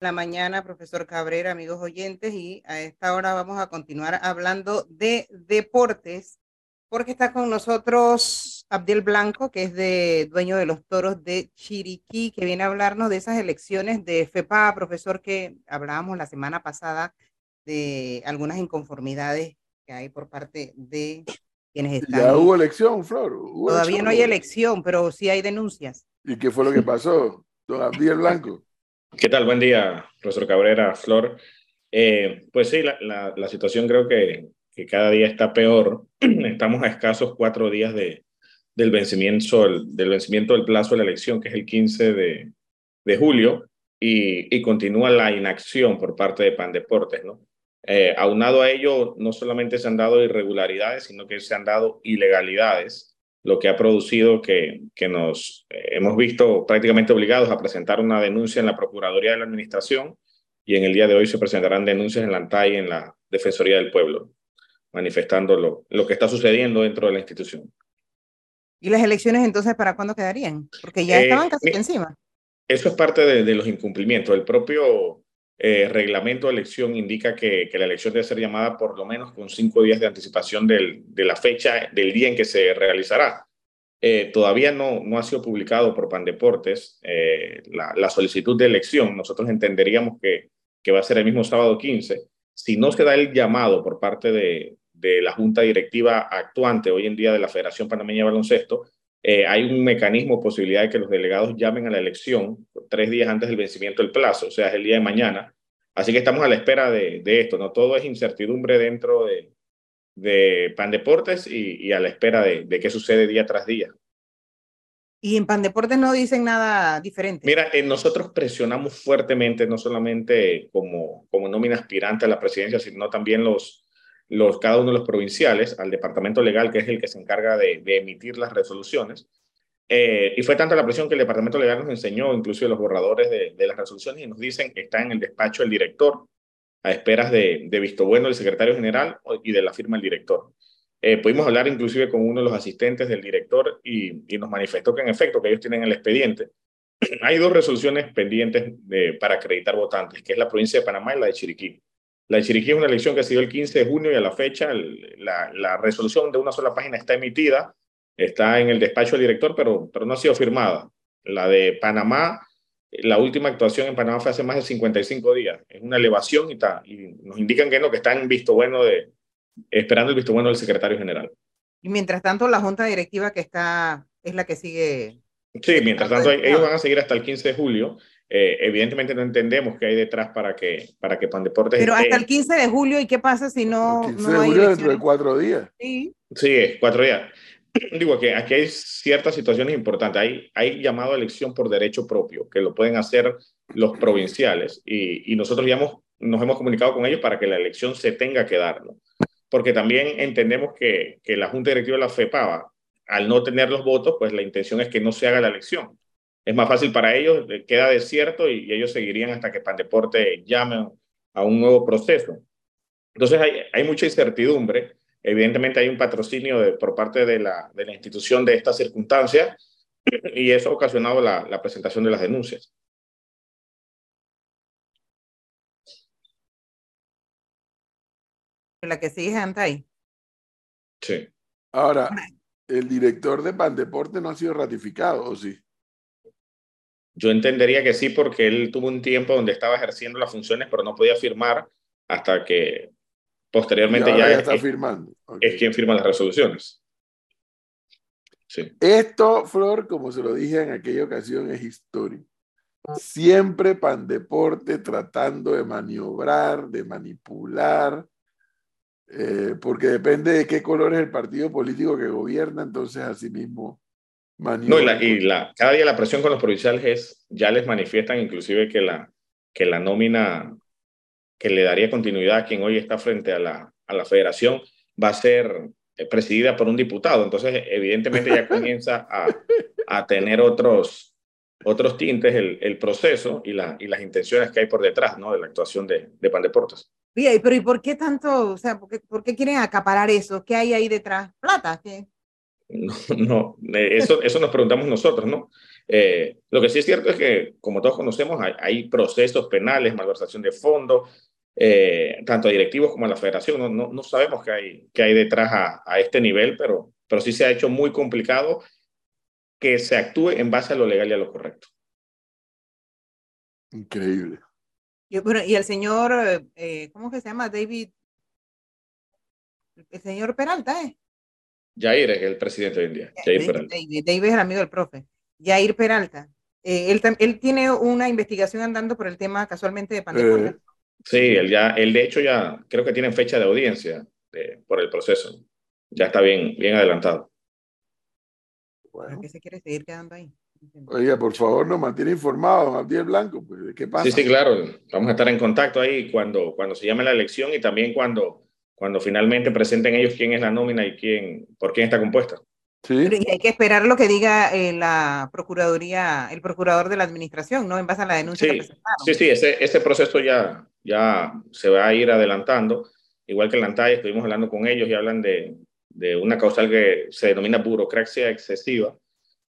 la mañana, profesor Cabrera, amigos oyentes, y a esta hora vamos a continuar hablando de deportes, porque está con nosotros Abdiel Blanco, que es de dueño de los toros de Chiriquí, que viene a hablarnos de esas elecciones de FEPA, profesor, que hablábamos la semana pasada de algunas inconformidades que hay por parte de quienes están. Ya hubo elección, Flor. Todavía no hay elección, pero sí hay denuncias. ¿Y qué fue lo que pasó, don Abdiel Blanco? ¿Qué tal? Buen día, profesor Cabrera, Flor. Eh, pues sí, la, la, situación creo que, que, cada día está peor. Estamos a escasos cuatro días de, del, vencimiento, del vencimiento del plazo de la elección, que es el 15 de, de julio, y, y, continúa la inacción por parte de Pandeportes, ¿no? Eh, aunado a ello, no solamente se han dado irregularidades, sino que se han dado ilegalidades lo que ha producido que, que nos eh, hemos visto prácticamente obligados a presentar una denuncia en la Procuraduría de la Administración y en el día de hoy se presentarán denuncias en la ANTAI y en la Defensoría del Pueblo, manifestando lo, lo que está sucediendo dentro de la institución. ¿Y las elecciones entonces para cuándo quedarían? Porque ya estaban eh, casi encima. Eso es parte de, de, los incumplimientos. El propio eh, reglamento de elección indica que, que, la elección debe ser llamada por lo menos con cinco días de anticipación del, de la fecha del día en que se realizará. Eh, todavía no, no ha sido publicado por Pandeportes eh, la, la, solicitud de elección. Nosotros entenderíamos que, que va a ser el mismo sábado 15. Si no se da el llamado por parte de, de la Junta Directiva actuante hoy en día de la Federación Panameña de Baloncesto, eh, hay un mecanismo, posibilidad de que los delegados llamen a la elección tres días antes del vencimiento del plazo, o sea, es el día de mañana. Así que estamos a la espera de, de esto, ¿no? Todo es incertidumbre dentro de, de Pan Deportes y, y a la espera de, de, qué sucede día tras día. ¿Y en Pan Deportes no dicen nada diferente? Mira, eh, nosotros presionamos fuertemente, no solamente como, como nómina aspirante a la presidencia, sino también los, los, cada uno de los provinciales al departamento legal, que es el que se encarga de, emitir las resoluciones. Eh, y fue tanta la presión que el departamento legal nos enseñó, incluso los borradores de, de, las resoluciones, y nos dicen que está en el despacho el director, a esperas de, de visto bueno del secretario general y de la firma del director. Eh, pudimos hablar inclusive con uno de los asistentes del director y, nos manifestó que en efecto que ellos tienen el expediente. Hay dos resoluciones pendientes de, para acreditar votantes, que es la provincia de Panamá y la de Chiriquí. La de Chiriquí es una elección que se dio el 15 de junio y a la fecha la, la, resolución de una sola página está emitida, está en el despacho del director, pero, pero no ha sido firmada. La de Panamá, la última actuación en Panamá fue hace más de 55 días. Es una elevación y, está, y nos indican que no, que está en visto bueno de, esperando el visto bueno del secretario general. Y mientras tanto, la junta directiva que está es la que sigue. Sí, mientras tanto, ellos van a seguir hasta el 15 de julio eh, evidentemente no entendemos qué hay detrás para que, para que Pandeportes... Pero hasta el 15 de julio, ¿y qué pasa si no... El 15 no de julio dentro de cuatro días. Sí, sí cuatro días. Digo que aquí hay ciertas situaciones importantes. Hay, hay llamado a elección por derecho propio, que lo pueden hacer los provinciales, y, y nosotros ya hemos, nos hemos comunicado con ellos para que la elección se tenga que dar, ¿no? Porque también entendemos que, que la Junta Directiva de la FEPAVA, al no tener los votos, pues la intención es que no se haga la elección es más fácil para ellos, queda desierto y, y ellos seguirían hasta que Pandeporte llame a un nuevo proceso. Entonces hay, hay mucha incertidumbre. Evidentemente hay un patrocinio de, por parte de la, de la institución de esta circunstancia y eso ha ocasionado la, la presentación de las denuncias. La que sigue es Antay. Sí. Ahora, el director de Pandeporte no ha sido ratificado, ¿o sí? Yo entendería que sí, porque él tuvo un tiempo donde estaba ejerciendo las funciones, pero no podía firmar hasta que posteriormente ya, ya es, está firmando. Okay. es quien firma las resoluciones. Sí. Esto, Flor, como se lo dije en aquella ocasión, es historia. Siempre Pandeporte tratando de maniobrar, de manipular, eh, porque depende de qué color es el partido político que gobierna, entonces así mismo no, y, la, y la, cada día la presión con los provinciales es, ya les manifiestan inclusive que la, que la nómina que le daría continuidad a quien hoy está frente a la, a la federación va a ser eh, presidida por un diputado. Entonces, evidentemente ya comienza a, a tener otros, otros tintes el, el proceso y, la, y las intenciones que hay por detrás ¿no? de la actuación de, de Pandeportes. Oye, pero ¿y por qué tanto, o sea, por qué, por qué quieren acaparar eso? ¿Qué hay ahí detrás? ¿Plata? ¿Qué? No, no eso, eso nos preguntamos nosotros, ¿no? Eh, lo que sí es cierto es que, como todos conocemos, hay, procesos penales, malversación de fondos, eh, tanto a directivos como a la federación. No, no, no sabemos qué hay, qué hay detrás a, a, este nivel, pero, pero sí se ha hecho muy complicado que se actúe en base a lo legal y a lo correcto. Increíble. Y, bueno, y el señor, eh, ¿cómo que se llama? David, el señor Peralta, ¿eh? Jair es el presidente hoy en día. Jair Peralta. David, David es el amigo del profe. Jair Peralta. Eh, él, él, tiene una investigación andando por el tema casualmente de pandemia. Eh, sí, él ya, él de hecho ya creo que tiene fecha de audiencia por el proceso. Ya está bien, bien adelantado. ¿Por qué se quiere seguir quedando ahí? Oiga, por favor, nos mantiene informados, Abdiel Blanco, pues, ¿de qué pasa? Sí, sí, claro. Vamos a estar en contacto ahí cuando, cuando se llame la elección y también cuando, cuando finalmente presenten ellos quién es la nómina y quién, por quién está compuesta. Sí. y hay que esperar lo que diga eh, la Procuraduría, el procurador de la Administración, ¿no? En base a la denuncia sí, que presentaron. Sí, sí, ese, ese proceso ya, ya se va a ir adelantando. Igual que en la ANTAI, estuvimos hablando con ellos y hablan de, de una causal que se denomina burocracia excesiva.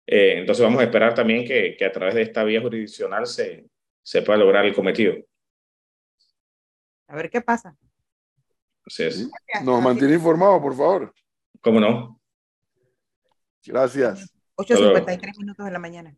Eh, entonces vamos a esperar también que, que, a través de esta vía jurisdiccional se, se pueda lograr el cometido. A ver qué pasa. Así es. Nos mantiene informados, por favor. ¿Cómo no? Gracias. 8.53 minutos de la mañana.